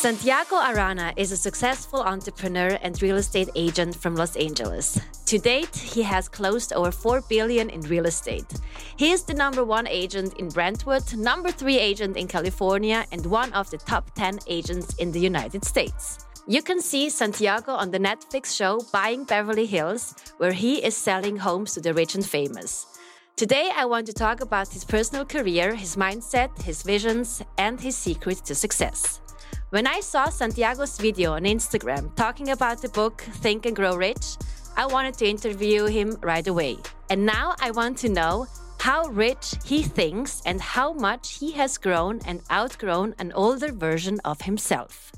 Santiago Arana is a successful entrepreneur and real estate agent from Los Angeles. To date, he has closed over 4 billion in real estate. He is the number 1 agent in Brentwood, number 3 agent in California, and one of the top 10 agents in the United States. You can see Santiago on the Netflix show Buying Beverly Hills, where he is selling homes to the rich and famous. Today, I want to talk about his personal career, his mindset, his visions, and his secret to success. When I saw Santiago's video on Instagram talking about the book Think and Grow Rich, I wanted to interview him right away. And now I want to know how rich he thinks and how much he has grown and outgrown an older version of himself.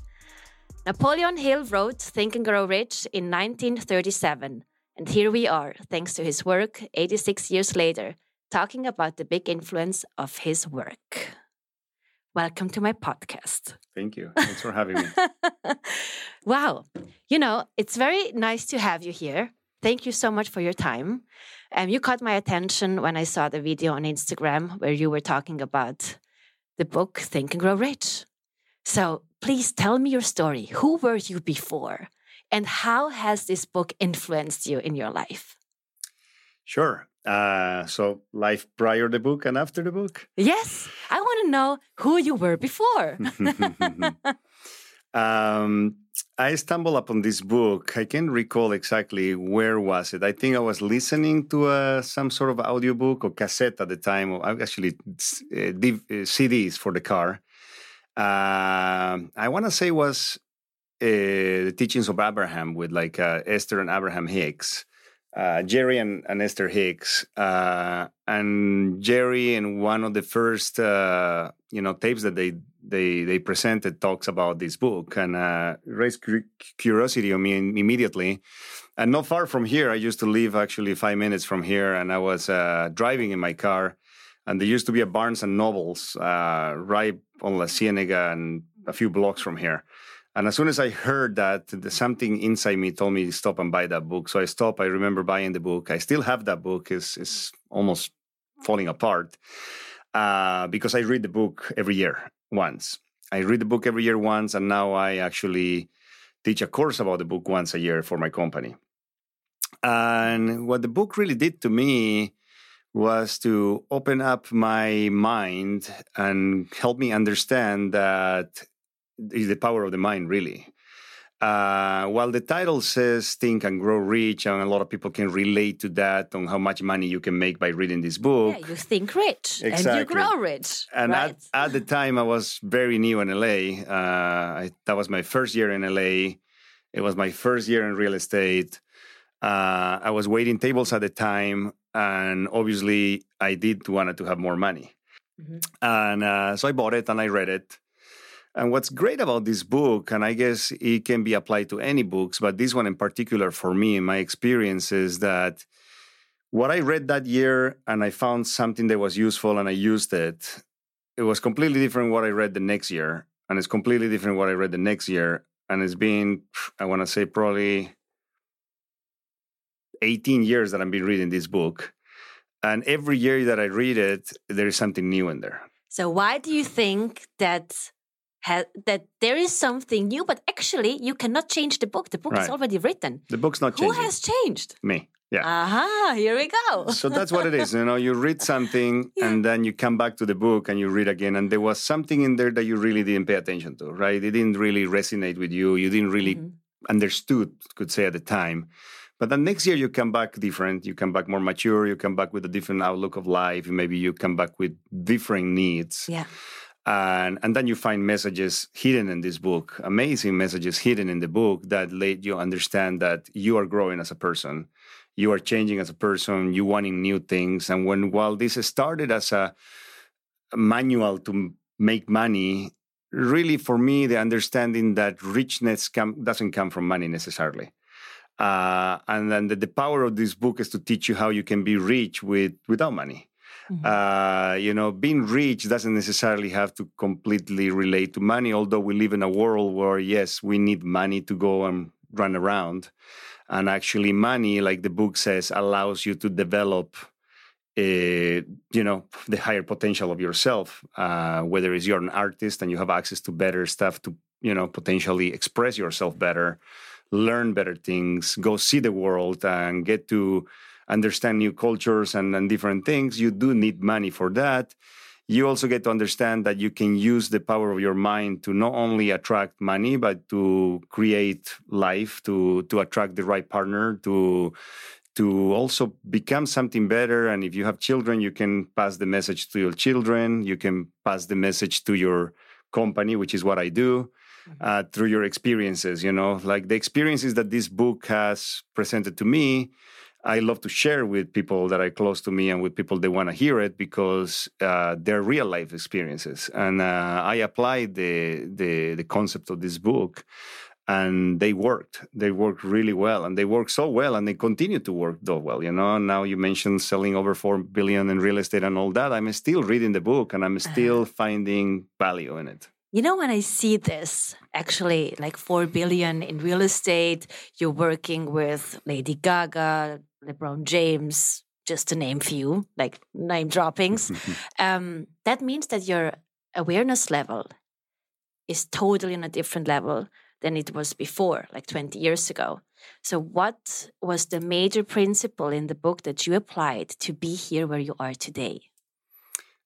Napoleon Hill wrote Think and Grow Rich in 1937. And here we are, thanks to his work 86 years later, talking about the big influence of his work. Welcome to my podcast. Thank you. Thanks for having me. wow. You know, it's very nice to have you here. Thank you so much for your time. Um, you caught my attention when I saw the video on Instagram where you were talking about the book Think and Grow Rich. So please tell me your story. Who were you before? And how has this book influenced you in your life? Sure. Uh, so life prior the book and after the book? Yes. I want to know who you were before. um, I stumbled upon this book. I can't recall exactly where was it. I think I was listening to uh, some sort of audiobook or cassette at the time, or actually uh, uh CDs for the car. Uh, I want to say was uh, the teachings of Abraham with like uh, Esther and Abraham Hicks uh, Jerry and, and, Esther Hicks, uh, and Jerry in one of the first uh, you know tapes that they they they presented talks about this book and uh, raised curiosity on me immediately. And not far from here, I used to live actually five minutes from here, and I was uh, driving in my car, and there used to be a Barnes and Nobles uh, right on La Cienega and a few blocks from here. And as soon as I heard that, something inside me told me to stop and buy that book. So I stopped. I remember buying the book. I still have that book. It's, it's almost falling apart uh, because I read the book every year once. I read the book every year once, and now I actually teach a course about the book once a year for my company. And what the book really did to me was to open up my mind and help me understand that is the power of the mind, really. Uh, while the title says think and grow rich, and a lot of people can relate to that on how much money you can make by reading this book. Yeah, you think rich exactly. and you grow rich. And right? at, at, the time, I was very new in LA. Uh, I, that was my first year in LA. It was my first year in real estate. Uh, I was waiting tables at the time, and obviously, I did wanted to have more money. Mm-hmm. And uh, so I bought it and I read it. And what's great about this book, and I guess it can be applied to any books, but this one in particular for me, in my experience, is that what I read that year and I found something that was useful and I used it, it was completely different what I read the next year. And it's completely different what I read the next year. And it's been, I want to say, probably 18 years that I've been reading this book. And every year that I read it, there is something new in there. So, why do you think that that there is something new, but actually you cannot change the book. The book right. is already written. The book's not changing. Who has changed? Me. Yeah. Aha, here we go. so that's what it is. You know, you read something yeah. and then you come back to the book and you read again, and there was something in there that you really didn't pay attention to, right? It didn't really resonate with you. You didn't really mm-hmm. understood, could say at the time. But then next year you come back different. You come back more mature. You come back with a different outlook of life. Maybe you come back with different needs. Yeah and and then you find messages hidden in this book amazing messages hidden in the book that let you understand that you are growing as a person. You are changing as a person. You wanting new things. And when while this started as a manual to make money really for me the understanding that richness come, doesn't come from money necessarily. Uh, and then the, the power of this book is to teach you how you can be rich with without money Mm-hmm. Uh, you know, being rich doesn't necessarily have to completely relate to money, although we live in a world where, yes, we need money to go and run around. And actually, money, like the book says, allows you to develop uh, you know the higher potential of yourself uh, whether it's you're an artist and you have access to better stuff to you know potentially express yourself better learn better things go see the world and get to understand new cultures and, and different things you do need money for that you also get to understand that you can use the power of your mind to not only attract money but to create life to to attract the right partner to to also become something better. And if you have children, you can pass the message to your children. You can pass the message to your company, which is what I do. Mm-hmm. Uh, through your experiences, you know, like the experiences that this book has presented to me, I love to share with people that are close to me and with people that want to hear it because uh, they're real life experiences. And uh, I applied the, the the concept of this book and they worked they worked really well and they worked so well and they continue to work so well you know now you mentioned selling over 4 billion in real estate and all that i'm still reading the book and i'm uh-huh. still finding value in it you know when i see this actually like 4 billion in real estate you're working with lady gaga lebron james just to name few like name droppings um, that means that your awareness level is totally on a different level than it was before, like 20 years ago. So, what was the major principle in the book that you applied to be here where you are today?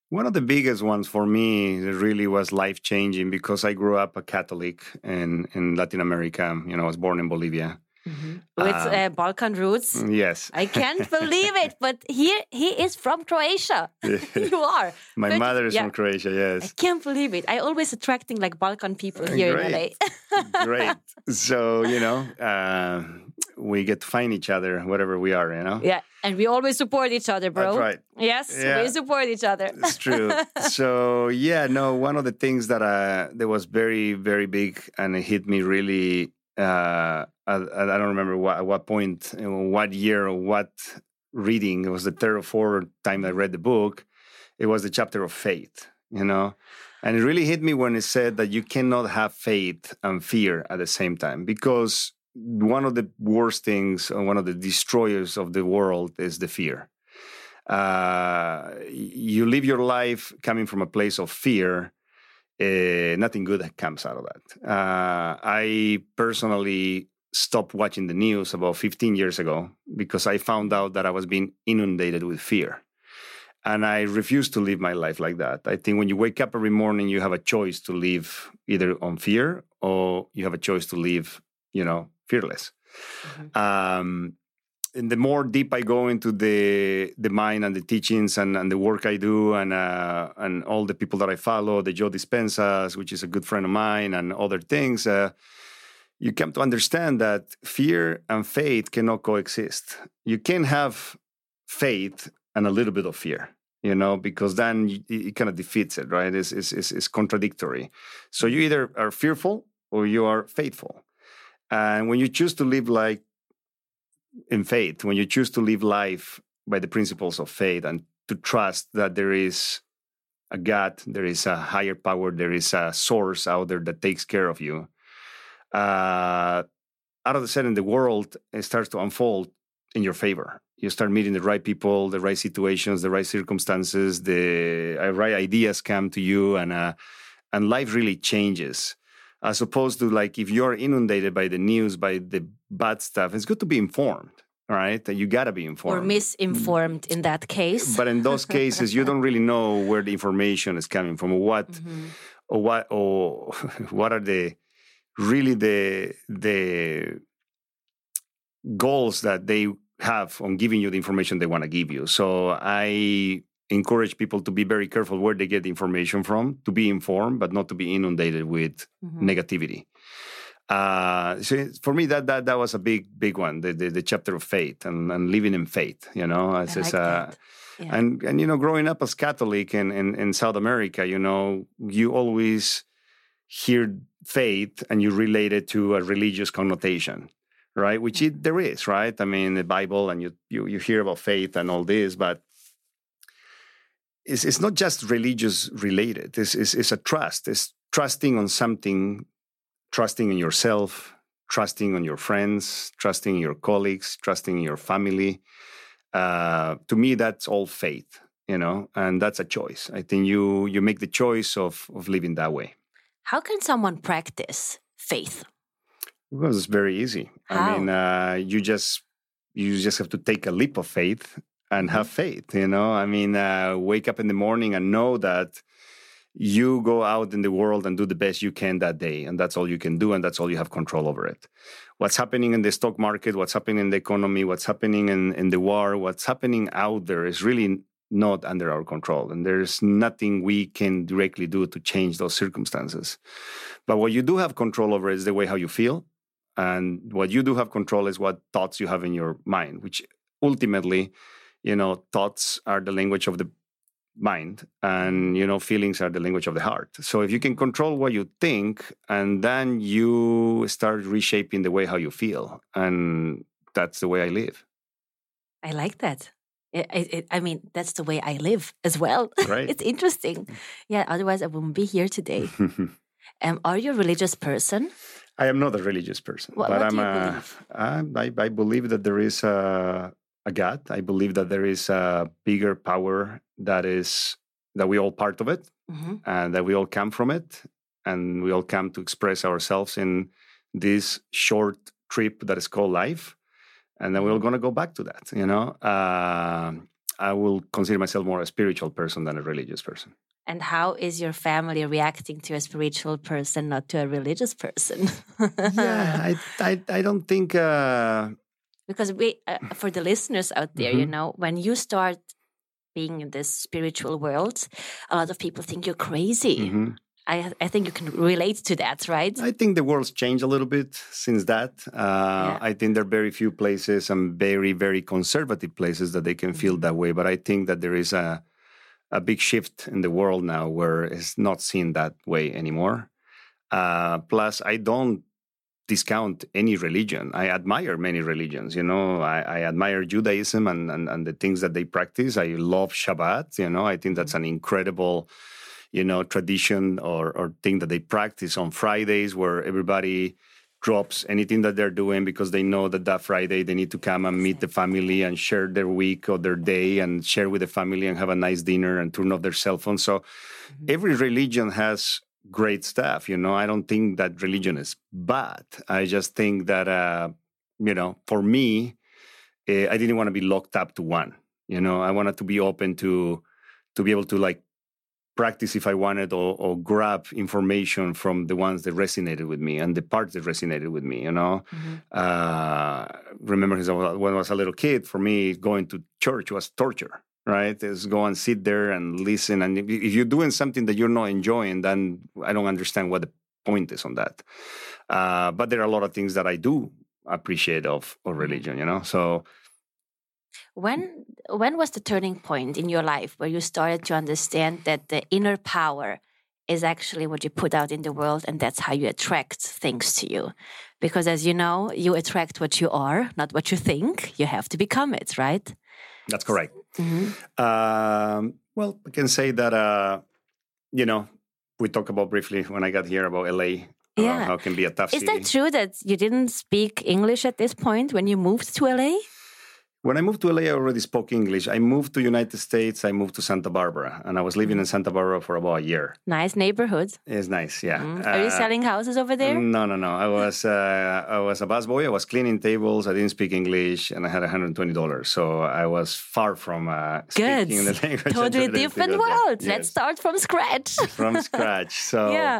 One of the biggest ones for me really was life changing because I grew up a Catholic in, in Latin America. You know, I was born in Bolivia. Mm-hmm. With um, uh, Balkan roots. Yes. I can't believe it, but here he is from Croatia. you are. My but, mother is yeah. from Croatia, yes. I can't believe it. I always attracting like Balkan people here Great. in LA. Great. So, you know, uh, we get to find each other whatever we are, you know? Yeah. And we always support each other, bro. That's right. Yes, yeah. we support each other. It's true. so, yeah, no, one of the things that uh, that was very, very big and it hit me really uh, I, I, don't remember what, at what point, what year, or what reading. It was the third or fourth time I read the book. It was the chapter of faith, you know, and it really hit me when it said that you cannot have faith and fear at the same time because one of the worst things, one of the destroyers of the world, is the fear. Uh, you live your life coming from a place of fear uh, nothing good comes out of that. Uh, I personally stopped watching the news about 15 years ago because I found out that I was being inundated with fear. And I refuse to live my life like that. I think when you wake up every morning, you have a choice to live either on fear or you have a choice to live, you know, fearless. Mm-hmm. Um, and the more deep I go into the the mind and the teachings and, and the work I do and uh, and all the people that I follow, the Joe Dispenzas, which is a good friend of mine, and other things, uh, you come to understand that fear and faith cannot coexist. You can have faith and a little bit of fear, you know, because then it kind of defeats it, right? It's, it's, it's, it's contradictory. So you either are fearful or you are faithful. And when you choose to live like in faith, when you choose to live life by the principles of faith and to trust that there is a God, there is a higher power, there is a source out there that takes care of you. Uh, out of the sudden, the world starts to unfold in your favor. You start meeting the right people, the right situations, the right circumstances, the uh, right ideas come to you, and uh, and life really changes as opposed to like if you're inundated by the news by the bad stuff it's good to be informed right? That you gotta be informed. or misinformed in that case. But in those cases you don't really know where the information is coming from or what mm-hmm. or what or what are the really the the goals that they have on giving you the information they want to give you. So i encourage people to be very careful where they get information from, to be informed, but not to be inundated with mm-hmm. negativity. Uh, so for me, that that that was a big big one. The the, the chapter of faith and, and living in faith. You know, as, like uh, yeah. and and you know, growing up as Catholic in, in in South America, you know, you always hear faith and you relate it to a religious connotation right which it, there is right i mean the bible and you, you you hear about faith and all this but it's, it's not just religious related. It's, it's, it's a trust. It's trusting on something, trusting in yourself, trusting on your friends, trusting your colleagues, trusting your family. uh, to me, that's all faith, you know, and that's a choice. I think you you make the choice of of living that way. How can someone practice faith? Well, it's very easy. How? I mean, uh, you just you just have to take a leap of faith and have Mm-hmm. faith. You know, I mean, uh, wake up in the morning and know that you go out in the world and do the best you can that day, and that's all you can do, and that's all you have control over it. What's happening in the stock market, what's happening in the economy, what's happening in, in the war, what's happening out there is really not under our control, and there's nothing we can directly do to change those circumstances. But what you do have control over is the way how you feel, and what you do have control is what thoughts you have in your mind, which ultimately, you know, thoughts are the language of the mind and you know feelings are the language of the heart so if you can control what you think and then you start reshaping the way how you feel and that's the way i live I like that. I, I, I mean, that's the way I live as well. Right. it's interesting. Yeah, otherwise I wouldn't be here today. Um, are you a religious person? i am not a religious person What- but what i'm a? I, I believe that there is a, a god i believe that there is a bigger power that is that we all part of it hmm and that we all come from it and we all come to express ourselves in this short trip that is called life and then we're all going to go back to that you know? Uh, i will consider myself more a spiritual person than a religious person. And how is your family reacting to a spiritual person, not to a religious person? yeah I, I, I don't think uh, because we uh, for the listeners out there you Mhm. know when you start being in this spiritual world a lot of people think you're crazy mhm. I, I think you can relate to that right I think the world's changed a little bit since that. Uh, Yeah. I think there are very few places and very, very conservative places that they can feel Mm-hmm. that way. But I think that there is a a big shift in the world now where it's not seen that way anymore. Uh, plus, I don't discount any religion. I admire many religions. You know, I, I admire Judaism and, and and the things that they practice. I love Shabbat. You know, I think that's an incredible you know, tradition or, or thing that they practice on Fridays where everybody drops anything that they're doing because they know that that Friday they need to come and meet the family and share their week or their day and share with the family and have a nice dinner and turn off their cell phone. So mm-hmm. every religion has great stuff. You know, I don't think that religion is bad. I just think that, uh, you know, for me, eh, I didn't want to be locked up to one. You know, I wanted to be open to to be able to like practice if I wanted or, or grab information from the ones that resonated with me and the parts that resonated with me, you know. Mhm. Uh, remember when I was a little kid, for me, going to church was torture, right? Is go and sit there and listen. And if you're doing something that you're not enjoying, then I don't understand what the point is on that. Uh, but there are a lot of things that I do appreciate of, of religion, you know. So when when was the turning point in your life where you started to understand that the inner power is actually what you put out in the world and that's how you attract things to you because as you know you attract what you are not what you think you have to become it right that's correct. Mhm. Um, well, I can say that uh, you know we talked about briefly when I got here about LA. uh, Yeah. how it can be a tough is city. that true that you didn't speak english at this point when you moved to la When I moved to LA, I already spoke English. I moved to United States. I moved to Santa Barbara, and I was living in Santa Barbara for about a year. nice neighborhood It's nice, yeah. Mm. are you Uh, selling houses over there No, no, no. I was uh, I was a busboy. I was cleaning tables. I didn't speak English, and I had 120 dollars. So I was far from uh, good speaking the language. Totally different world Yes, let's start from scratch from scratch. So yeah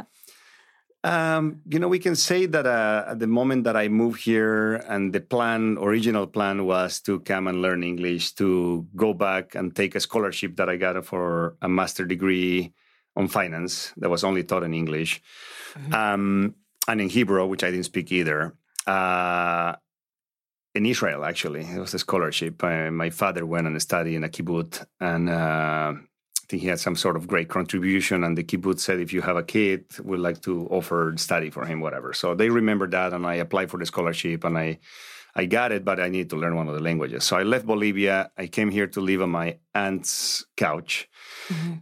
Um, you know, we can say that uh, at the moment that I moved here, and the plan, original plan, was to come and learn English, to go back and take a scholarship that I got for a master degree on finance that was only taught in English, um, and in Hebrew, which I didn't speak either. Uh, in Israel, actually, it was a scholarship. Uh, my father went and studied in a kibbutz, and uh, I he had some sort of great contribution. And the kibbutz said, if you have a kid, we'd like to offer study for him, whatever. So they remembered that, and I applied for the scholarship, and I, I got it, but I needed to learn one of the languages. So I left Bolivia. I came here to live on my aunt's couch.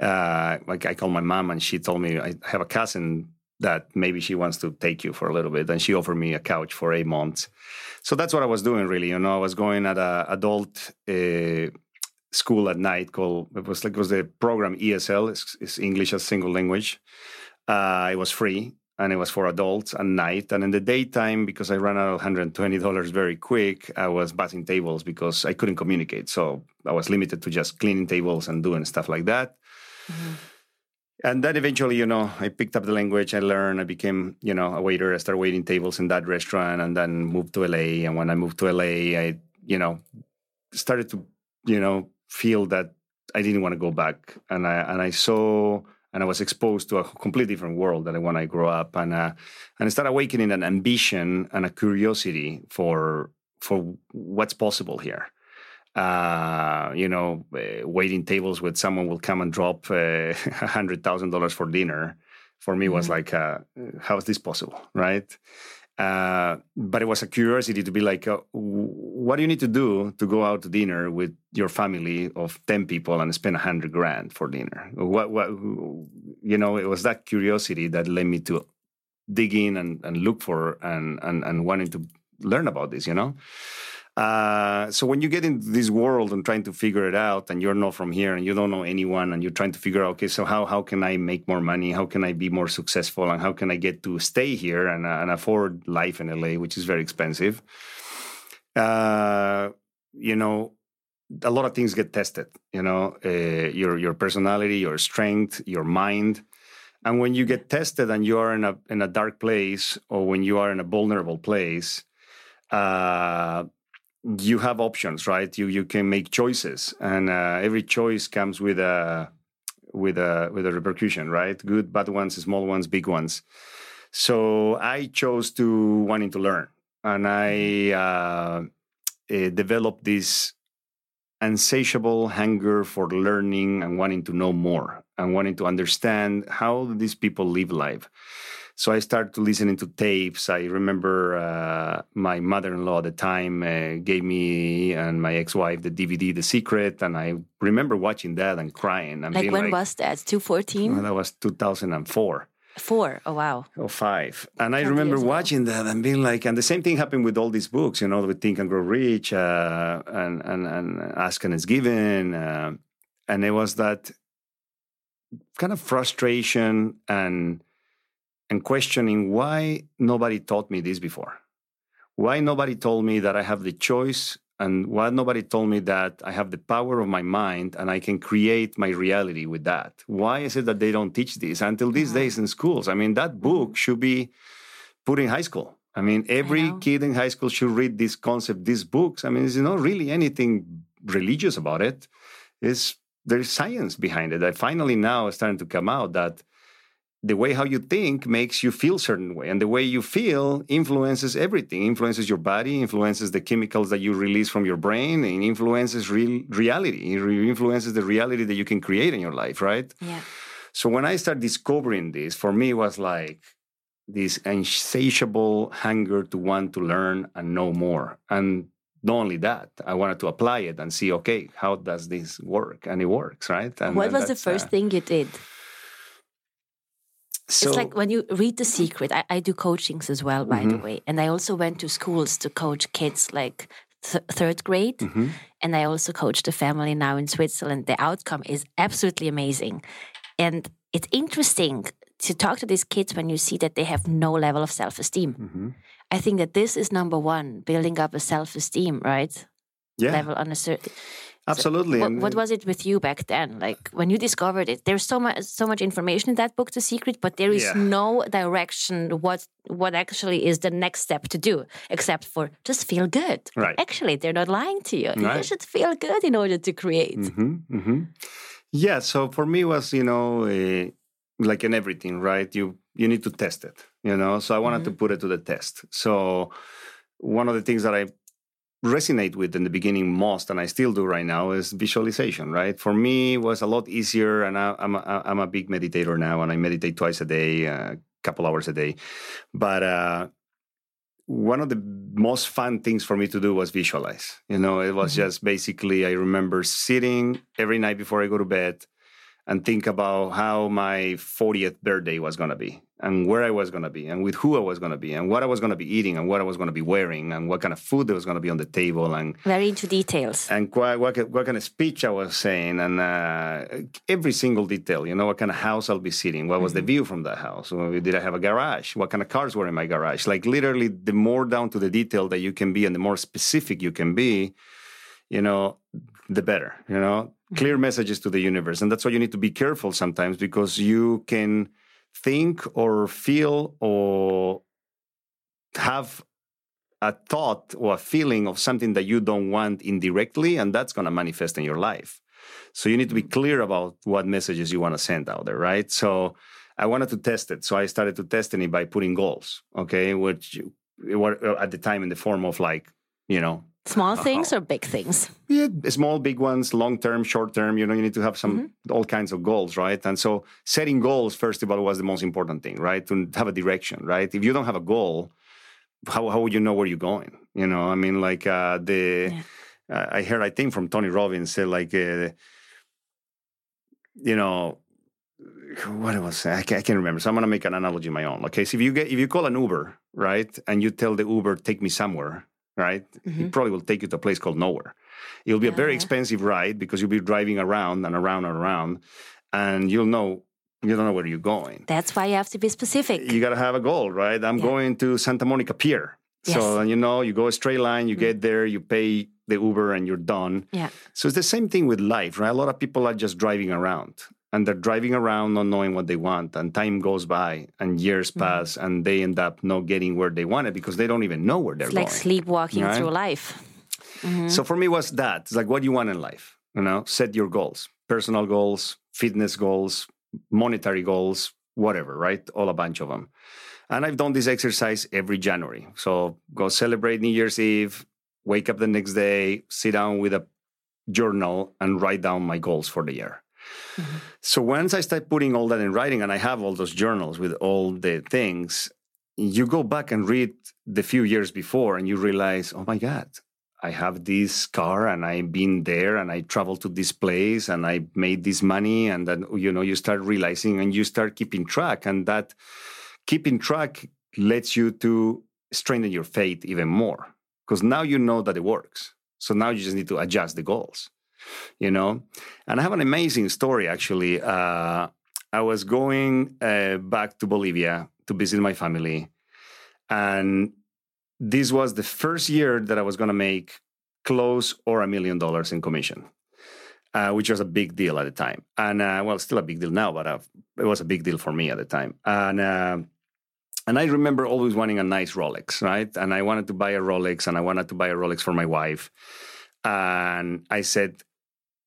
Uh, like I called my mom, and she told me I have a cousin that maybe she wants to take you for a little bit, and she offered me a couch for eight months. so that's what I was doing really. You know, I was going at a adult uh, school at night called it was like it was the program ESL, it's, it's English as single language. Uh, it was free and it was for adults at night. And in the daytime, because I ran out of $120 very quick, I was bussing tables because I couldn't communicate. So I was limited to just cleaning tables and doing stuff like that. Mm-hmm. And then eventually, you know, I picked up the language, I learned, I became, you know, a waiter. I started waiting tables in that restaurant and then moved to LA. And when I moved to LA, I, you know, started to, you know, feel that I didn't want to go back. And I and I saw and I was exposed to a completely different world than when I grew up, and uh, and I started awakening an ambition and a curiosity for for what's possible here. Uh, you know, uh, waiting tables with someone will come and drop uh, a hundred thousand dollars for dinner. For me, mm-hmm. was like, uh, how is this possible, right? Uh, but it was a curiosity to be like, uh, what do you need to do to go out to dinner with your family of 10 people and spend a hundred grand for dinner? What, what, you know, it was that curiosity that led me to dig in and, and look for and, and, and wanting to learn about this, you know? Uh, so when you get into this world and trying to figure it out, and you're not from here, and you don't know anyone, and you're trying to figure out, okay, so how how can I make more money? How can I be more successful? And how can I get to stay here and, uh, and afford life in LA, which is very expensive? Uh, you know, a lot of things get tested. You know, uh, your your personality, your strength, your mind. And when you get tested and you are in a in a dark place, or when you are in a vulnerable place, uh, you have options, right? You you can make choices, and uh, every choice comes with a with a with a repercussion, right? Good, bad ones, small ones, big ones. So I chose to wanting to learn, and I uh, uh, developed this insatiable hunger for learning and wanting to know more and wanting to understand how these people live life. So I started listening to tapes. I remember uh, my mother-in-law at the time uh, gave me and my ex-wife the DVD The Secret, and I remember watching that and crying. And like when like, was that? Two fourteen. That was two thousand and four. Four. Oh wow. Oh five. And I remember watching that and being like, and the same thing happened with all these books, you know, with Think and Grow Rich, uh, and and and Ask and It's Given, uh, and it was that kind of frustration and and questioning why nobody taught me this before. Why nobody told me that I have the choice and why nobody told me that I have the power of my mind and I can create my reality with that. Why is it that they don't teach this until these mm-hmm. days in schools? I mean, that book mm-hmm. should be put in high school. I mean, every I kid in high school should read this concept, these books. I mean, there's not really anything religious about it. It's there's science behind it. That finally now is starting to come out that the way how you think makes you feel certain way and the way you feel influences everything influences your body influences the chemicals that you release from your brain and influences real reality it influences the reality that you can create in your life right yeah so when i started discovering this for me it was like this insatiable hunger to want to learn and know more and not only that, I wanted to apply it and see, okay, how does this work? And it works, right? And, what was the first uh, thing you did? So, it's like when you read The Secret, I, I do coachings as well, by mm-hmm. the way. And I also went to schools to coach kids like th- third grade. Mm-hmm. And I also coach the family now in Switzerland. The outcome is absolutely amazing. And it's interesting to talk to these kids when you see that they have no level of self esteem. Mm-hmm. I think that this is number one, building up a self esteem, right? Yeah. Level on a certain Absolutely. So what, what, was it with you back then? Like when you discovered it, there's so much so much information in that book, The Secret, but there is yeah. no direction what what actually is the next step to do, except for just feel good. Right. Actually, they're not lying to you. Right. You should feel good in order to create. Mm-hmm, mm-hmm. Yeah. So for me, was you know uh, like in everything, right? You you need to test it. You know. So I wanted mm-hmm. to put it to the test. So one of the things that I resonate with in the beginning most, and I still do right now, is visualization. Right for me, it was a lot easier, and I, am a, I'm a big meditator now, and I meditate twice a day, a uh, couple hours a day. But uh, one of the most fun things for me to do was visualize. You know, it was mm-hmm. just basically I remember sitting every night before I go to bed and think about how my 40th birthday was going to be and where I was going to be and with who I was going to be and what I was going to be eating and what I was going to be wearing and what kind of food there was going to be on the table and very into details and what, what, what kind of speech I was saying and uh, every single detail, you know, what kind of house I'll be sitting, what was mm-hmm. the view from that house, did I have a garage, what kind of cars were in my garage. Like literally, the more down to the detail that you can be and the more specific you can be, you know, the better, you know, clear mm-hmm. messages to the universe. And that's why you need to be careful sometimes because you can think or feel or have a thought or a feeling of something that you don't want indirectly, and that's going to manifest in your life. So you need to be clear about what messages you want to send out there, right? So I wanted to test it. So I started to testing it by putting goals, okay, which were at the time in the form of like, you know, Small uh-huh. things or big things? Yeah, small, big ones, long term, short term. You know, you need to have some mm-hmm. all kinds of goals, right? And so setting goals, first of all, was the most important thing, right? To have a direction, right? If you don't have a goal, how how would you know where you're going? You know, I mean, like uh, the yeah. uh, I heard I think from Tony Robbins said like, uh, you know, what it was I can't, I can't remember. So I'm gonna make an analogy of my own. Okay, so if you get if you call an Uber, right, and you tell the Uber take me somewhere right? Mm-hmm. It probably will take you to a place called nowhere. It'll be a very expensive ride because you'll be driving around and around and around, and you'll know you don't know where you're going. That's why you have to be specific. You got to have a goal, right? I'm yeah. going to Santa Monica Pier. Yes. So you know, you go a straight line, you mm-hmm. get there, you pay the Uber, and you're done. Yeah. So it's the same thing with life, right? A lot of people are just driving around and they're driving around not knowing what they want and time goes by and years mm-hmm. pass and they end up not getting where they wanted because they don't even know where they're it's like going. sleepwalking right? through life mm-hmm. so for me was that it's like what do you want in life you know set your goals personal goals fitness goals monetary goals whatever right all a bunch of them and i've done this exercise every january so go celebrate new year's eve wake up the next day sit down with a journal and write down my goals for the year Mm-hmm. So once I start putting all that in writing and I have all those journals with all the things, you go back and read the few years before and you realize, oh my God, I have this car and I've been there and I traveled to this place and I made this money. And then, you know, you start realizing and you start keeping track. And that keeping track lets you to strengthen your faith even more because now you know that it works. So now you just need to adjust the goals you know. And I have an amazing story actually. Uh, I was going uh, back to Bolivia to visit my family, and this was the first year that I was going to make close or a million dollars in commission. Uh, which was a big deal at the time, and uh, well, still a big deal now, but uh, it was a big deal for me at the time. And uh, and I remember always wanting a nice Rolex, right? And I wanted to buy a Rolex, and I wanted to buy a Rolex for my wife. And I said,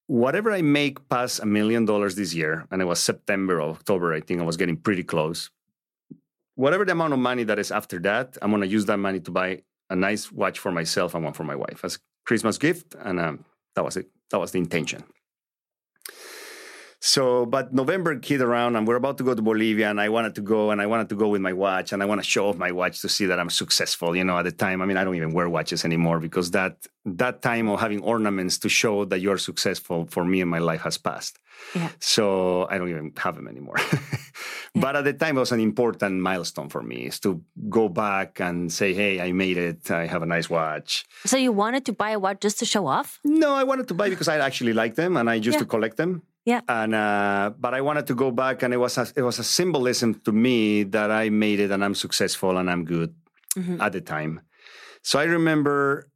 whatever I make past a million dollars this year, and it was September or October, I think I was getting pretty close. Whatever the amount of money that is after that, I'm going to use that money to buy a nice watch for myself and one for my wife as Christmas gift, and um, that was it. That was the intention. So, but November hit around and we're about to go to Bolivia and I wanted to go and I wanted to go with my watch and I want to show off my watch to see that I'm successful. You know, at the time, I mean, I don't even wear watches anymore because that, that time of having ornaments to show that you're successful for me in my life has passed. Yeah. So I don't even have them anymore. but at the time, it was an important milestone for me is to go back and say, hey, I made it. I have a nice watch. So you wanted to buy a watch just to show off? No, I wanted to buy because I actually like them and I used yeah. to collect them. Yeah. And uh, but I wanted to go back, and it was a, it was a symbolism to me that I made it, and I'm successful, and I'm good mm-hmm. at the time. So I remember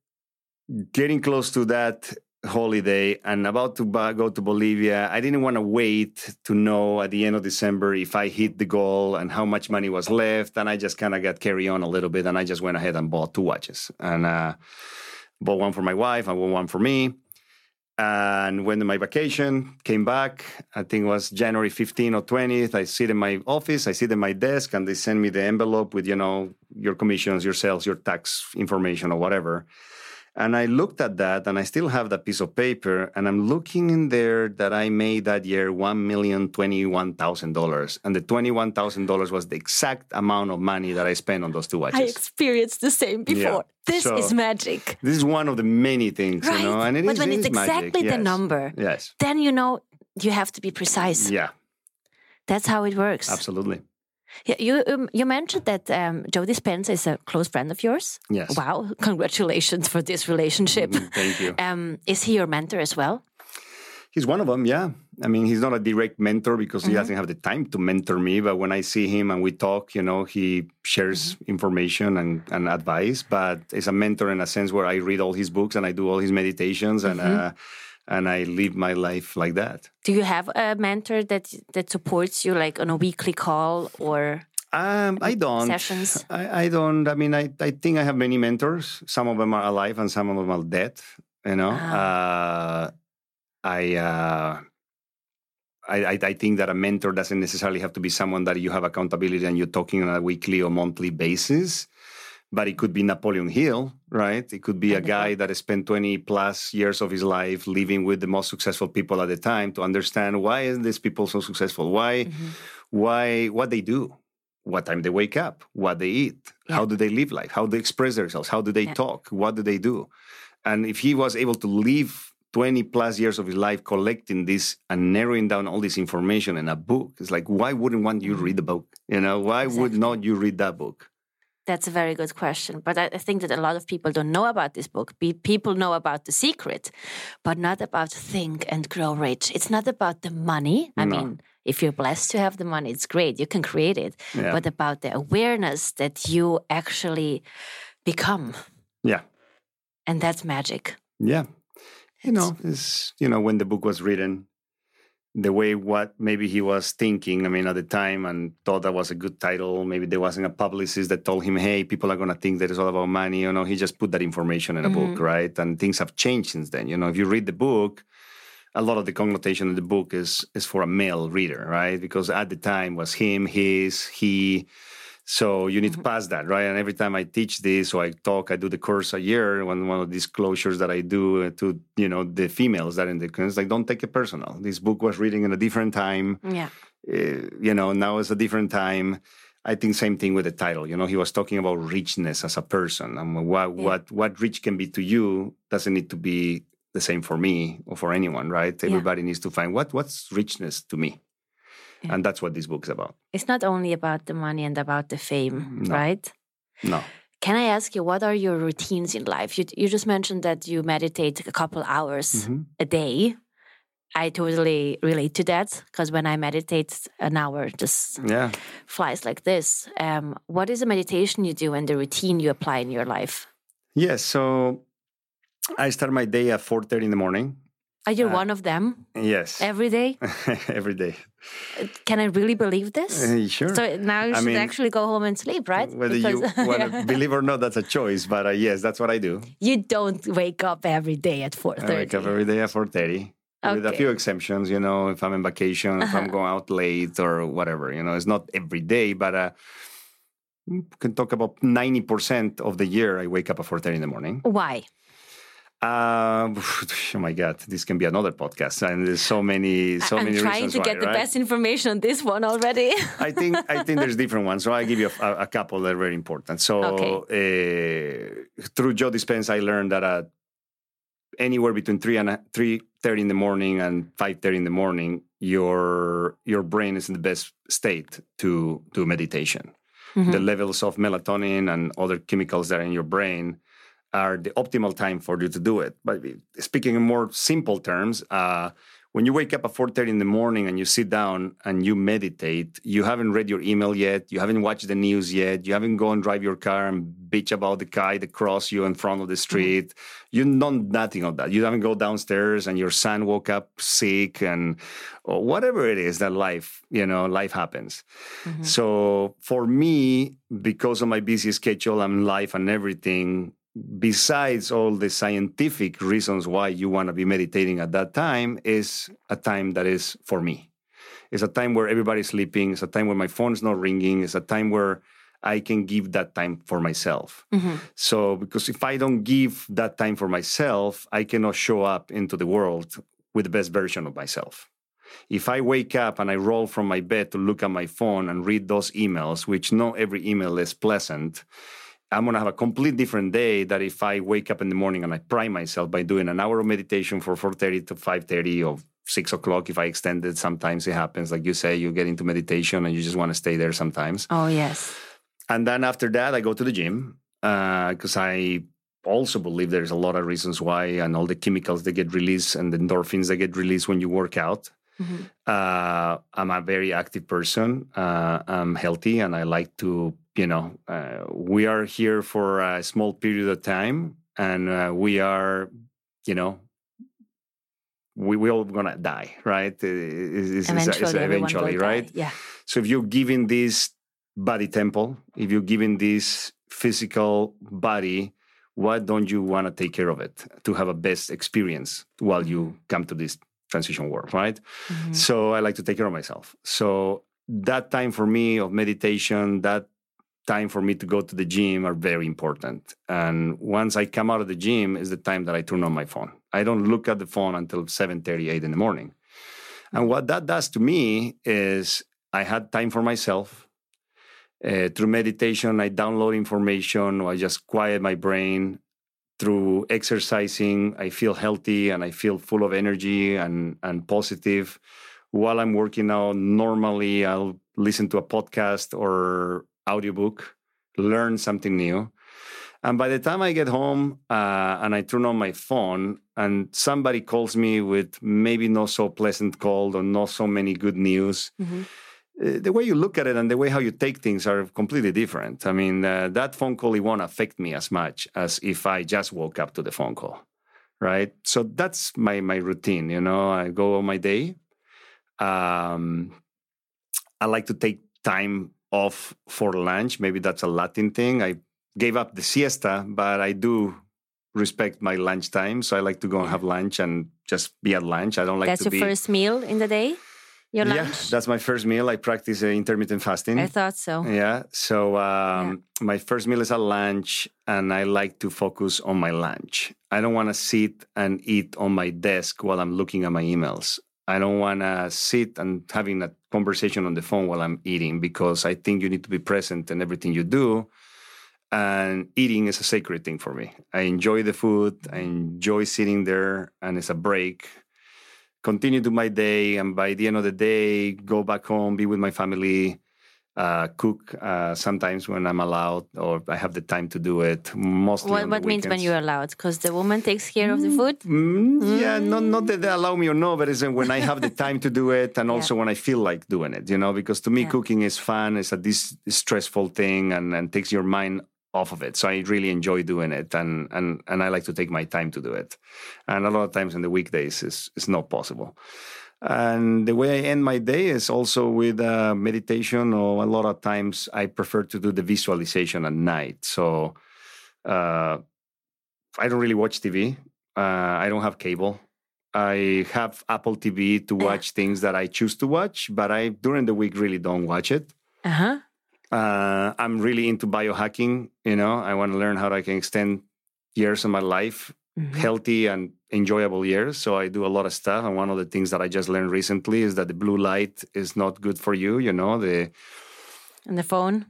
getting close to that holiday and about to go to Bolivia. I didn't want to wait to know at the end of December if I hit the goal and how much money was left. And I just kind of got carry on a little bit, and I just went ahead and bought two watches and uh, bought one for my wife and one for me and went on my vacation, came back. I think it was January 15 or 20th. I sit in my office, I sit in my desk, and they send me the envelope with, you know, your commissions, your sales, your tax information, or whatever. And I looked at that and I still have that piece of paper and I'm looking in there that I made that year $1,021,000. And the $21,000 was the exact amount of money that I spent on those two watches. I experienced the same before. Yeah. This so, is magic. This is one of the many things, right. you know, and it but is, when it it's exactly magic. the yes. number, yes. then you know you have to be precise. Yeah, That's how it works. absolutely. Yeah, you um, you mentioned that um, Joe Dispenza is a close friend of yours. Yes. Wow! Congratulations for this relationship. Mm, Thank you. Um, is he your mentor as well? He's one of them, yeah. I mean, he's not a direct mentor because he doesn't have the time to mentor me. But when I see him and we talk, you know, he shares information and, and advice. But it's a mentor in a sense where I read all his books and I do all his meditations and uh, and I live my life like that. Do you have a mentor that that supports you, like on a weekly call or? Um, I don't. Sessions? I, I don't. I mean, I, I think I have many mentors. Some of them are alive and some of them are dead. You know, uh, I, uh, I, I I think that a mentor doesn't necessarily have to be someone that you have accountability and you're talking on a weekly or monthly basis. But it could be Napoleon Hill, right? It could be a guy that has spent 20 plus years of his life living with the most successful people at the time to understand why is these people so successful? Why, mm-hmm. why, what they do, what time they wake up, what they eat, how do they live life, how they express themselves, how do they talk, what do they do? And if he was able to live 20 plus years of his life collecting this and narrowing down all this information in a book, it's like, why wouldn't one you mm-hmm. read the book? You know, why would not you read that book? That's a very good question. But I think that a lot of people don't know about this book. People know about the secret, but not about think and grow rich. It's not about the money. I mean, if you're blessed to have the money, it's great. You can create it. Yeah. But about the awareness that you actually become. Yeah. And that's magic. Yeah. You know, it's, you know, when the book was written, the way what maybe he was thinking, I mean, at the time and thought that was a good title. Maybe there wasn't a publicist that told him, hey, people are going to think that it's all about money. You know, he just put that information in a book, mm-hmm. right? And things have changed since then. You know, if you read the book, a lot of the connotation of the book is is for a male reader, right? Because at the time was him, his, he. So you need to mm-hmm. pass that, right? And every time I teach this or I talk, I do the course a year. One one of these closures that I do uh, to you know the females that in the it's like don't take it personal. This book was reading in a different time. Yeah. Uh, you know now it's a different time. I think same thing with the title. You know, he was talking about richness as a person, and what what what rich can be to you doesn't need to be the same for me or for anyone, right? Everybody needs to find what what's richness to me, and that's what this book is about. It's not only about the money and about the fame, No. right? No, Can I ask you, what are your routines in life? You, you just mentioned that you meditate a couple hours Mm-hmm. a day. I totally relate to that because when I meditate, an hour just yeah. flies like this. Um, what is a meditation you do and the routine you apply in your life? Yes. So I start my day at four thirty in the morning. Are you Uh, one of them Yes, every day? every day. Can I really believe this? Uh, sure. So now you I should mean, actually go home and sleep, right? Whether you want to believe or not, that's a choice. But uh, yes, that's what I do. you don't wake up every day at four thirty. I wake up every day at four thirty. With a few exceptions, you know, if I'm on vacation, if I'm going out late or whatever, you know, it's not every day, but uh, we can talk about ninety percent of the year. I wake up at four thirty in the morning. Why? Um, oh my God, this can be another podcast, and there's so many, so I'm many trying reasons to why, get the right? best information on this one already. I think I think there's different ones. So I give you a, a couple that are very important. So uh, through Joe Dispenza, I learned that uh, anywhere between three and three thirty in the morning and five thirty in the morning, your your brain is in the best state to do meditation. The levels of melatonin and other chemicals that are in your brain are the optimal time for you to do it. But speaking in more simple terms, uh, when you wake up at 4.30 in the morning and you sit down and you meditate, you haven't read your email yet, you haven't watched the news yet, you haven't gone drive your car and bitch about the guy that crossed you in front of the street. You've done nothing of that. You haven't go downstairs and your son woke up sick and whatever it is that life, you know, life happens. So for me, because of my busy schedule and life and everything, besides all the scientific reasons why you want to be meditating at that time, is a time that is for me. It's a time where everybody's sleeping. It's a time where my phone's not ringing. It's a time where I can give that time for myself. Mm-hmm. So, because if I don't give that time for myself, I cannot show up into the world with the best version of myself. If I wake up and I roll from my bed to look at my phone and read those emails, which not every email is pleasant, I'm gonna have a complete different day that if I wake up in the morning and I prime myself by doing an hour of meditation for 4:30 to 5:30 or six o'clock if I extend it. Sometimes it happens, like you say, you get into meditation and you just want to stay there sometimes. Oh, yes. And then after that, I go to the gym because uh, I also believe there's a lot of reasons why and all the chemicals that get released and the endorphins that get released when you work out. Mm-hmm. Uh, I'm a very active person. Uh, I'm healthy and I like to, you know, uh, we are here for a small period of time and uh, we are, you know, we we all gonna die, right? It's, eventually, it's, eventually right? Die. Yeah. So if you're giving this body temple, if you're giving this physical body, why don't you want to take care of it to have a best experience while you come to this transition world, right? Mm-hmm. So I like to take care of myself. So that time for me of meditation, that time for me to go to the gym are very important. And once I come out of the gym is the time that I turn on my phone. I don't look at the phone until 7:30, 8 in the morning. And what that does to me is I had time for myself. Uh, through meditation, I download information, I just quiet my brain. Through exercising, I feel healthy and I feel full of energy and, and positive. While I'm working out, normally I'll listen to a podcast or audiobook, learn something new. And by the time I get home uh, and I turn on my phone and somebody calls me with maybe not so pleasant call or not so many good news, mm-hmm. uh, the way you look at it and the way how you take things are completely different. I mean, uh, that phone call, it won't affect me as much as if I just woke up to the phone call, right? So that's my, my routine, you know, I go on my day. Um, I like to take time off for lunch. Maybe that's a Latin thing. I gave up the siesta, but I do respect my lunch time. So I like to go and have lunch and just be at lunch. I don't like that's to your first meal in the day? Your lunch? Yeah, that's my first meal. I practice uh, intermittent fasting. I thought so. Yeah. So um, yeah. my first meal is at lunch, and I like to focus on my lunch. I don't want to sit and eat on my desk while I'm looking at my emails. I don't want to sit and having a conversation on the phone while I'm eating because I think you need to be present in everything you do. And eating is a sacred thing for me. I enjoy the food. I mm-hmm. enjoy sitting there, and it's a break. Continue to my day, and by the end of the day, go back home, be with my family, uh, cook uh, sometimes when I'm allowed or I have the time to do it. Mostly. What, what means when you're allowed? Because the woman takes care of the mm, food. Mm, mm. Yeah, not not that they allow me or no, but it's when I have the time to do it, and also yeah. when I feel like doing it. You know, because to me, yeah. cooking is fun. It's a this stressful thing, and and takes your mind off of it. So I really enjoy doing it, and and and I like to take my time to do it. And a lot of times in the weekdays, is it's not possible. And the way I end my day is also with uh, meditation, or a lot of times I prefer to do the visualization at night. So uh, I don't really watch TV. Uh, I don't have cable. I have Apple TV to watch things that I choose to watch, but I during the week really don't watch it. Uh-huh. Uh, I'm really into biohacking. You know, I want to learn how I can extend years of my life mm-hmm. healthy and enjoyable years. So I do a lot of stuff. And one of the things that I just learned recently is that the blue light is not good for you. You know, the and the phone.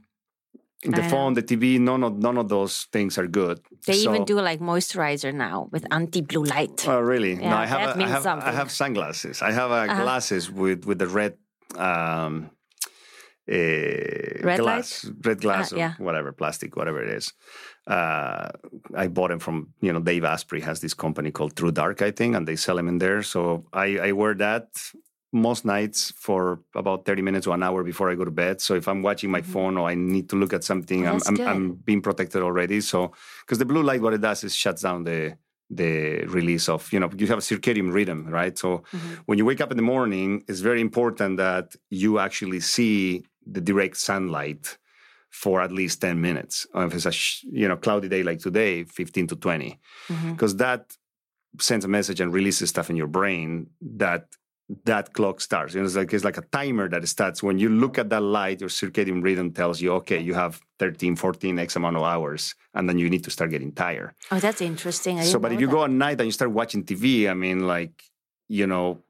The I phone, know. the TV, none of none of those things are good. They so, even do like moisturizer now with anti-blue light. Oh, really? Yeah, no, I have, a, I, have I have sunglasses. I have uh, uh-huh. glasses with with the red um, uh, red glass, light? red glass, uh, yeah. whatever, plastic, whatever it is uh, I bought them from you know Dave Asprey has this company called True Dark I think and they sell them in there. So I, I wear that most nights for about 30 minutes or an hour before I go to bed. So if I'm watching my mm-hmm. phone or I need to look at something oh, I'm, I'm, I'm, being protected already. So because the blue light what it does is shuts down the the release of you know you have a circadian rhythm right? So mm-hmm. when you wake up in the morning it's very important that you actually see the direct sunlight for at least 10 minutes. if it's a you know cloudy day like today, 15 to 20. Because mm-hmm. that sends a message and releases stuff in your brain that that clock starts. You know, it's like it's like a timer that starts when you look at that light, your circadian rhythm tells you, okay, you have 13, 14 X amount of hours, and then you need to start getting tired. Oh, that's interesting. so, but if you that. go at night and you start watching TV, I mean, like, you know,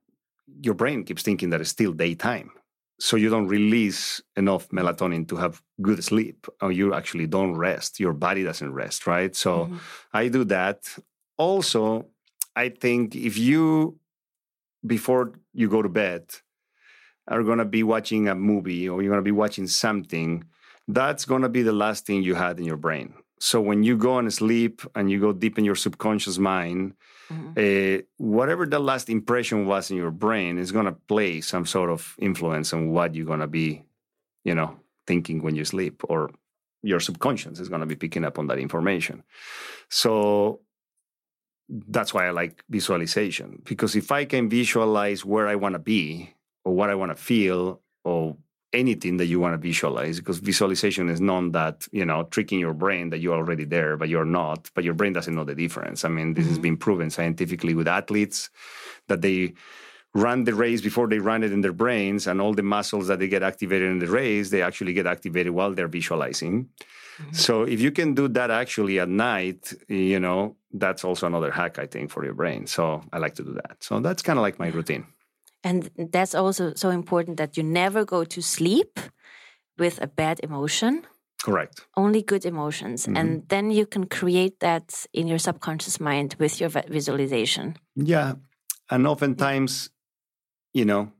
your brain keeps thinking that it's still daytime so you don't release enough melatonin to have good sleep or you actually don't rest your body doesn't rest right so mm-hmm. i do that also i think if you before you go to bed are going to be watching a movie or you're going to be watching something, that's going to be the last thing you had in your brain. So when you go and sleep and you go deep in your subconscious mind, mm-hmm. uh, whatever the last impression was in your brain is going to play some sort of influence on what you're going to be, you know, thinking when you sleep, or your subconscious is going to be picking up on that information. So that's why I like visualization because if I can visualize where I want to be or what I want to feel or anything that you want to visualize because visualization is not that you know tricking your brain that you're already there but you're not but your brain doesn't know the difference. I mean this mm-hmm. has been proven scientifically with athletes that they run the race before they run it in their brains and all the muscles that they get activated in the race they actually get activated while they're visualizing. Mm-hmm. so if you can do that actually at night you know that's also another hack i think for your brain. So i like to do that. So that's kind of like my routine and that's also so important that you never go to sleep with a bad emotion. Correct. Only good emotions. Mm-hmm. And then you can create that in your subconscious mind with your visualization. Yeah. And oftentimes, you know.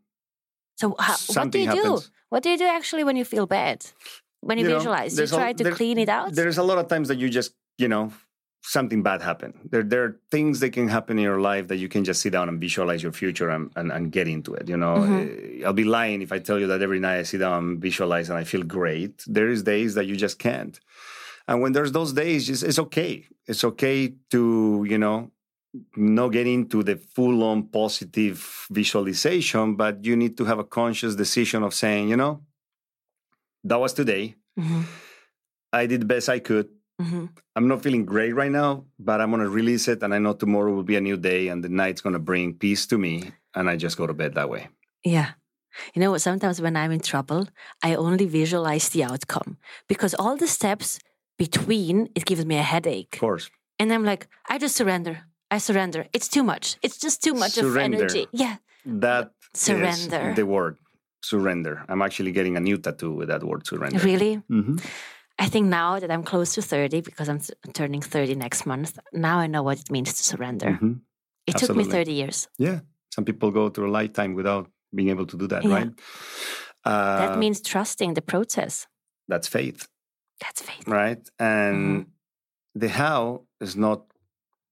So, how, what do you happens. do? What do you do actually when you feel bad? When you, you visualize, know, you try a, to clean it out? There's a lot of times that you just, you know, something bad happen. There, there are things that can happen in your life that you can just sit down and visualize your future and, and, and get into it. You know, mm-hmm. Eh, I'll be lying if I tell you that every night I sit down and visualize and I feel great. There is days that you just can't. And when there's those days, it's, it's okay. It's okay to, you know, not get into the full on positive visualization, but you need to have a conscious decision of saying, you know, that was today. Mm-hmm. I did the best I could Mm-hmm. I'm not feeling great right now, but I'm going to release it. And I know tomorrow will be a new day and the night's going to bring peace to me. And I just go to bed that way. Yeah. You know, what sometimes when I'm in trouble, I only visualize the outcome because all the steps between, it gives me a headache. Of course. And I'm like, I just surrender. I surrender. It's too much. It's just too much surrender. of energy. Yeah. That surrender. the word surrender. I'm actually getting a new tattoo with that word surrender. Really? Mm-hmm. I think now that I'm close to 30, because I'm turning 30 next month, now I know what it means to surrender. Mm-hmm. It Absolutely. took me 30 years. Yeah. Some people go through a lifetime without being able to do that, yeah. right? Uh, that means trusting the process. That's faith. That's faith. Right. And mm-hmm. the how is not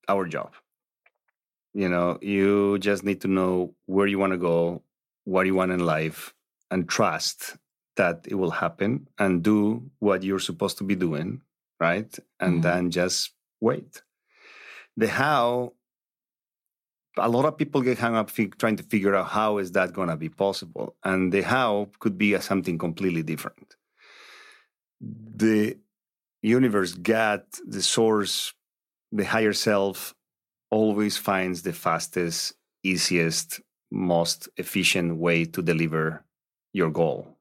our job. You know, you just need to know where you want to go, what you want in life, and trust that it will happen and do what you're supposed to be doing, right? And mm-hmm. then just wait. The how, a lot of people get hung up trying to figure out how is that going to be possible, and the how could be something completely different. The universe, God, the source, the higher self, always finds the fastest, easiest, most efficient way to deliver your goal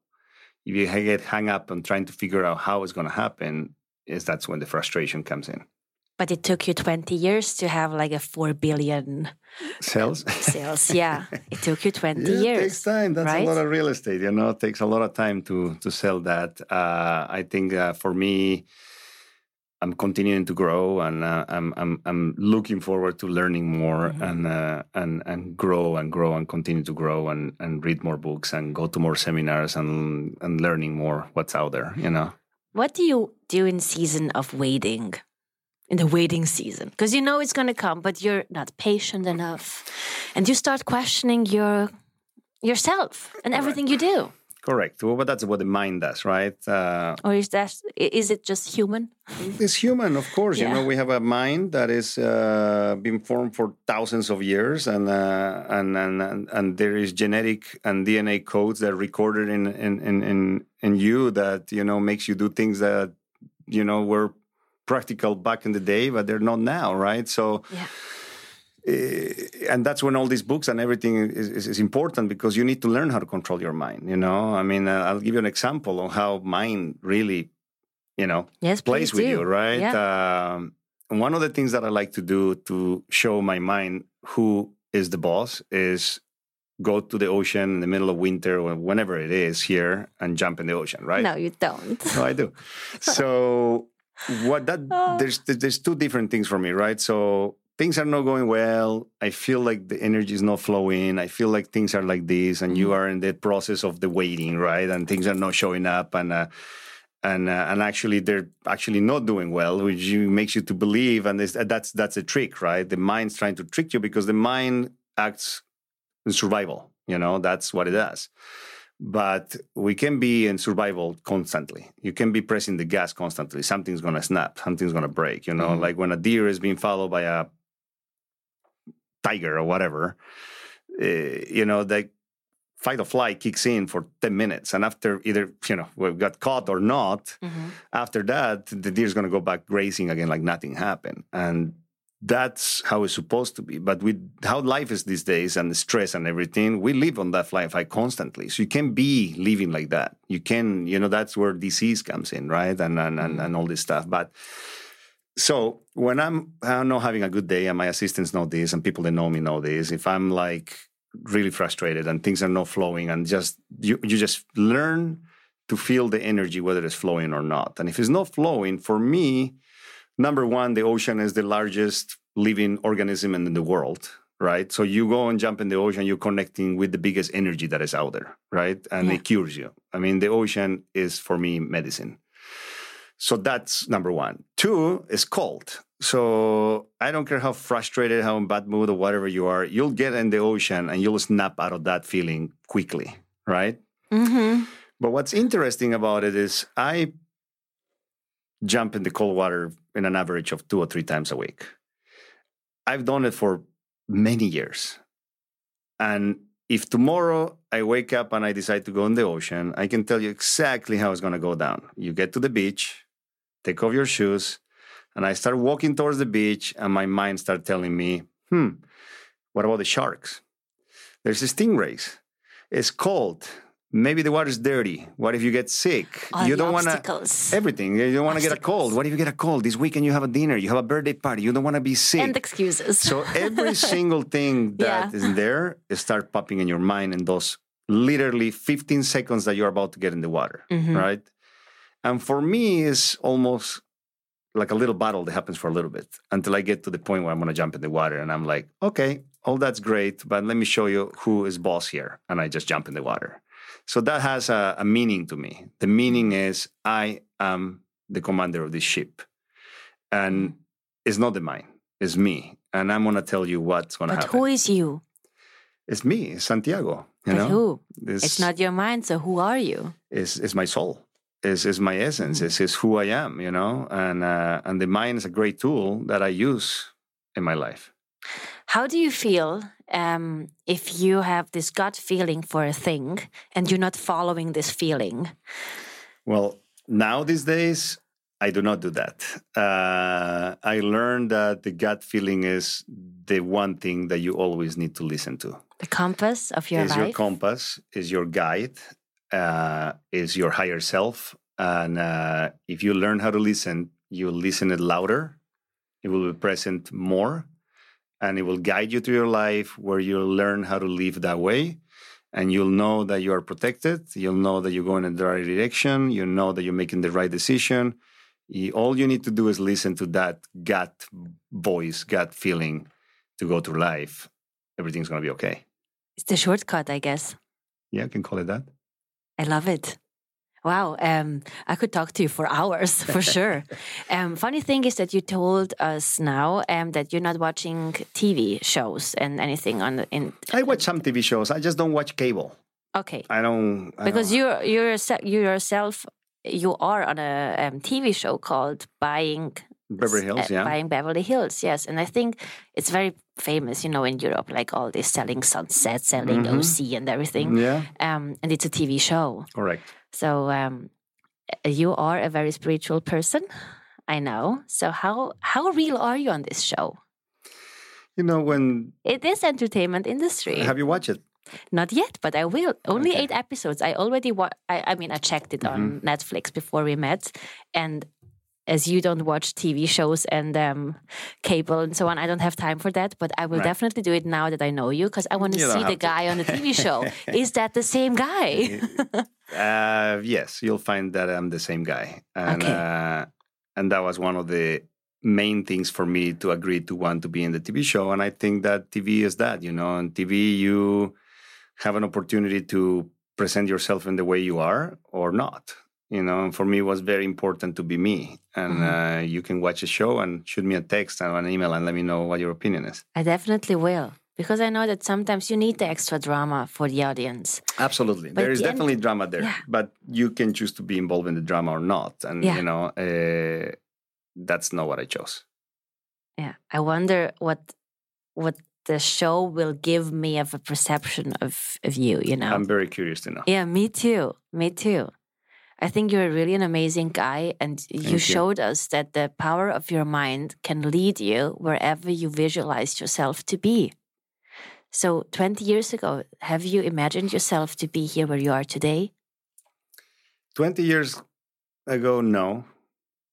if you get hung up on trying to figure out how it's going to happen, is that's when the frustration comes in. But it took you 20 years to have like a 4 billion sales. sales, yeah. It took you 20 yeah, years. It takes time. That's right? a lot of real estate, you know, it takes a lot of time to to sell that. Uh, I think uh, for me, I'm continuing to grow, and uh, I'm I'm I'm looking forward to learning more mm-hmm. and uh, and and grow and grow and continue to grow and and read more books and go to more seminars and and learning more what's out there. You know. What do you do in season of waiting? In the waiting season, because you know it's going to come, but you're not patient enough, and you start questioning your yourself and everything you do. Correct. Well, but that's what the mind does, right? Uh, or is that is it just human? It's human, of course. Yeah. You know, we have a mind that is uh, been formed for thousands of years, and, uh, and, and and there is genetic and DNA codes that are recorded in in in in, in you that you know makes you do things that you know were practical back in the day, but they're not now, right? So. Yeah and that's when all these books and everything is, is, is, important because you need to learn how to control your mind you know i mean uh, i'll give you an example of how mind really you know yes, plays with do. you right yeah. um, one of the things that i like to do to show my mind who is the boss is go to the ocean in the middle of winter or whenever it is here and jump in the ocean right no you don't no i do so what that oh. there's there's two different things for me right so things are not going well. I feel like the energy is not flowing. I feel like things are like this, and you Mhm. are in the process of the waiting, right? And things are not showing up, and uh, and uh, and actually they're actually not doing well, which you, makes you to believe, and this, that's that's a trick, right? The mind's trying to trick you because the mind acts in survival. You know, that's what it does. But we can be in survival constantly. You can be pressing the gas constantly. Something's gonna snap. Something's gonna break. You know, Mhm. like when a deer is being followed by a tiger or whatever. Uh, you know, the fight or flight kicks in for ten minutes, and after either you know we got caught or not, Mhm. after that the deer's gonna go back grazing again like nothing happened, and that's how it's supposed to be. But with how life is these days and the stress and everything, we live on that fly fight constantly. So you can be living like that. You can, you know, that's where disease comes in, right? And and and, and all this stuff. But so when I'm I'm not having a good day and my assistants know this and people that know me know this, if I'm like really frustrated and things are not flowing and just you you just learn to feel the energy whether it's flowing or not. And if it's not flowing, for me, number one, the ocean is the largest living organism in the world, right? So you go and jump in the ocean, you're connecting with the biggest energy that is out there, right? And Yeah. it cures you. I mean, the ocean is for me medicine. So that's number one. Two is cold. So I don't care how frustrated, how in bad mood, or whatever you are, you'll get in the ocean and you'll snap out of that feeling quickly, right? Mhm. But what's interesting about it is I jump in the cold water in an average of two or three times a week. I've done it for many years. And if tomorrow I wake up and I decide to go in the ocean, I can tell you exactly how it's going to go down. You get to the beach, take off your shoes, and I start walking towards the beach, and my mind starts telling me, hmm, what about the sharks? There's the stingrays. It's cold. Maybe the water's dirty. What if you get sick? All you don't want to everything. You don't want to get a cold. What if you get a cold? This weekend you have a dinner, you have a birthday party, you don't want to be sick. and excuses. so every single thing that Yeah. is there start popping in your mind in those literally 15 seconds that you're about to get in the water, Mhm. right? And for me, it's almost like a little battle that happens for a little bit until I get to the point where I'm going to jump in the water and I'm like, okay, all that's great, but let me show you who is boss here. And I just jump in the water. So that has a, a meaning to me. The meaning is I am the commander of this ship. And mm-hmm. it's not the mine, it's me. And I'm going to tell you what's going to happen. but who is you? it's me, Santiago. You but know, who? It's, It's not your mind, so who are you? It's, it's my soul. It's, it's my essence. Mm. It's, it's who I am, you know? And, uh, and the mind is a great tool that I use in my life. How do you feel um, if you have this gut feeling for a thing and you're not following this feeling? Well, now these days, I do not do that. Uh, I learned that the gut feeling is the one thing that you always need to listen to. The compass of your is life? your compass, is your guide, uh, is your higher self. And uh, if you learn how to listen, you listen it louder, it will be present more, and it will guide you through your life where you'll learn how to live that way. And you'll know that you are protected. You'll know that you're going in the right direction. You know that you're making the right decision. You- all you need to do is listen to that gut voice, gut feeling to go through life. Everything's going to be okay. It's the shortcut, I guess. Yeah, I can call it that. I love it. Wow, um, I could talk to you for hours for sure. um, funny thing is that you told us now um, that you're not watching TV shows and anything on the, in. I watch some TV shows. I just don't watch cable. Okay, I don't I because you you yourself you yourself you are on a um, TV show called Buying Beverly Hills, uh, yeah. Buying Beverly Hills, yes, and I think it's very famous, you know, in Europe, like all this selling Sunset, selling Mhm. OC, and everything. Yeah, Um, and it's a TV show. correct. So um, you are a very spiritual person, I know. So how how real are you on this show? You know when It is entertainment industry. have you watched it? Not yet, but I will. Only Okay. eight episodes. I already wa- I, I mean, I checked it on Mm-hmm. Netflix before we met, and as you don't watch TV shows and um, cable and so on, I don't have time for that. But I will Right. definitely do it now that I know you because I want to see the to. guy on the TV show. Is that the same guy? Uh, yes, you'll find that I'm the same guy, and Okay. uh, and that was one of the main things for me to agree to want to be in the TV show. And I think that TV is that, you know, on TV, you have an opportunity to present yourself in the way you are or not. You know, and for me, it was very important to be me. And mm-hmm. uh, you can watch a show and shoot me a text or an email and let me know what your opinion is. I definitely will because I know that sometimes you need the extra drama for the audience. Absolutely, but there is the definitely end, drama there, yeah. but you can choose to be involved in the drama or not, and yeah. you know uh, that's not what I chose. Yeah, I wonder what what the show will give me of a perception of of you. You know, I'm very curious to know. Yeah, me too. Me too. I think you're really an amazing guy, and you, you showed us that the power of your mind can lead you wherever you visualize yourself to be. So, 20 years ago, have you imagined yourself to be here where you are today? 20 years ago, no.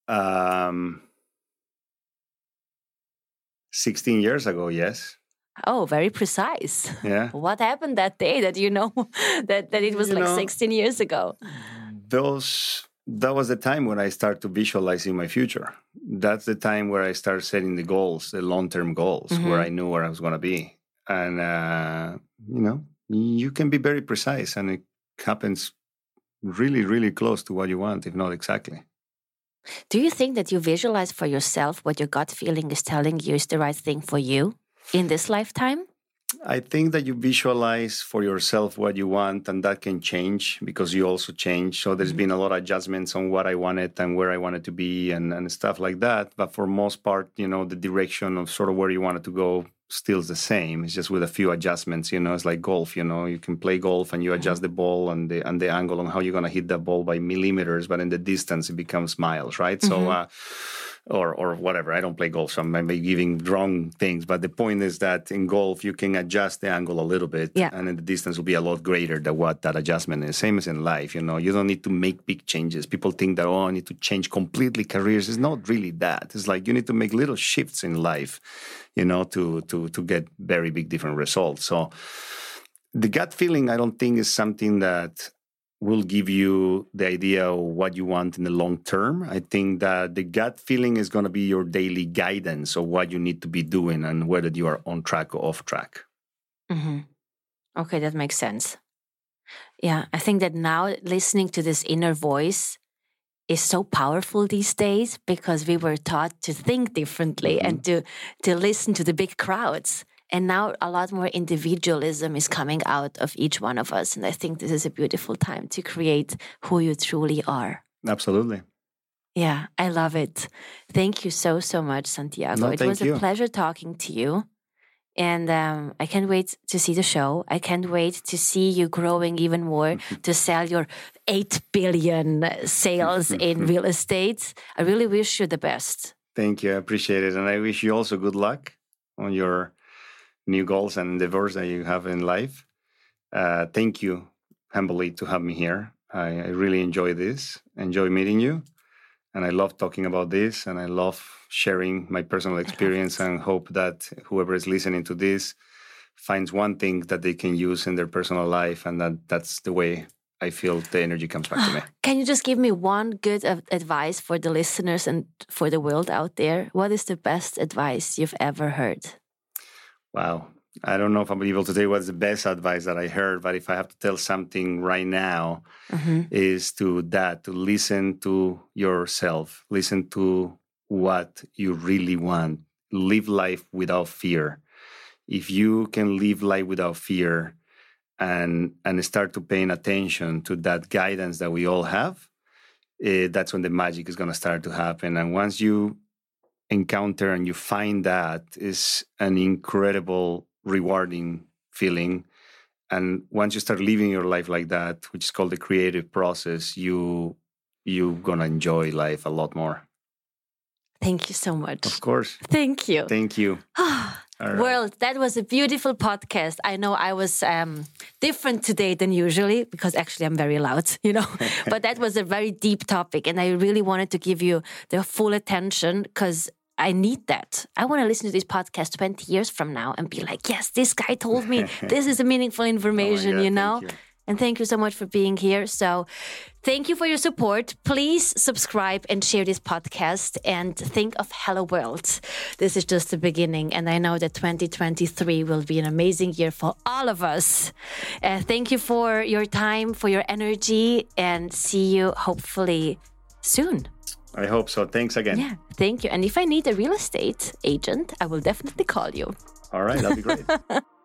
Um, 16 years ago, yes. Oh, very precise. Yeah. What happened that day that you know that, that it was you like know, 16 years ago? Those that was the time when I start to visualizing my future. That's the time where I start setting the goals, the long-term goals, mm-hmm. where I knew where I was going to be and uh, you know you can be very precise and it happens really really close to what you want if not exactly do you think that you visualize for yourself what your gut feeling is telling you is the right thing for you in this lifetime I think that you visualize for yourself what you want, and that can change because you also change. So there's mm-hmm. been a lot of adjustments on what I wanted and where I wanted to be and, and stuff like that. But for most part, you know, the direction of sort of where you wanted to go still the same. It's just with a few adjustments. You know, it's like golf. You know, you can play golf and you adjust mm-hmm. the ball and the and the angle on how you're gonna hit that ball by millimeters, but in the distance it becomes miles, right? Mm-hmm. So. Uh, or or whatever. I don't play golf, so I might be giving wrong things. But the point is that in golf you can adjust the angle a little bit, yeah. and then the distance will be a lot greater than what that adjustment is. Same as in life, you know, you don't need to make big changes. People think that oh, I need to change completely careers. It's not really that. It's like you need to make little shifts in life, you know, to to to get very big different results. So the gut feeling, I don't think, is something that will give you the idea of what you want in the long term. I think that the gut feeling is going to be your daily guidance of what you need to be doing and whether you are on track or off track. Mm-hmm. Okay, that makes sense. Yeah, I think that now listening to this inner voice is so powerful these days because we were taught to think differently mm-hmm. and to to listen to the big crowds. And now a lot more individualism is coming out of each one of us. And I think this is a beautiful time to create who you truly are. Absolutely. Yeah, I love it. Thank you so, so much, Santiago. No, it was you. a pleasure talking to you. And um, I can't wait to see the show. I can't wait to see you growing even more to sell your 8 billion sales in real estate. I really wish you the best. Thank you. I appreciate it. And I wish you also good luck on your new goals and endeavors that you have in life. Uh, thank you humbly to have me here. I, I, really enjoy this, enjoy meeting you, and I love talking about this, and I love sharing my personal experience, and hope that whoever is listening to this finds one thing that they can use in their personal life, and that that's the way I feel the energy comes back to me. Can you just give me one good advice for the listeners and for the world out there? What is the best advice you've ever heard? Wow. I don't know if I'm able to tell you what's the best advice that I heard, but if I have to tell something right now, mm-hmm. is to that, to listen to yourself, listen to what you really want, live life without fear. If you can live life without fear and and start to paying attention to that guidance that we all have, eh, that's when the magic is going to start to happen. And once you encounter and you find that is an incredible rewarding feeling and once you start living your life like that which is called the creative process you you're gonna enjoy life a lot more thank you so much of course thank you thank you Right. Well, that was a beautiful podcast. I know I was um, different today than usually because actually I'm very loud, you know. but that was a very deep topic, and I really wanted to give you the full attention because I need that. I want to listen to this podcast 20 years from now and be like, yes, this guy told me this is a meaningful information, oh God, you know? You. And thank you so much for being here. So, thank you for your support. Please subscribe and share this podcast and think of Hello World. This is just the beginning. And I know that 2023 will be an amazing year for all of us. Uh, thank you for your time, for your energy, and see you hopefully soon. I hope so. Thanks again. Yeah, thank you. And if I need a real estate agent, I will definitely call you. All right, that'd be great.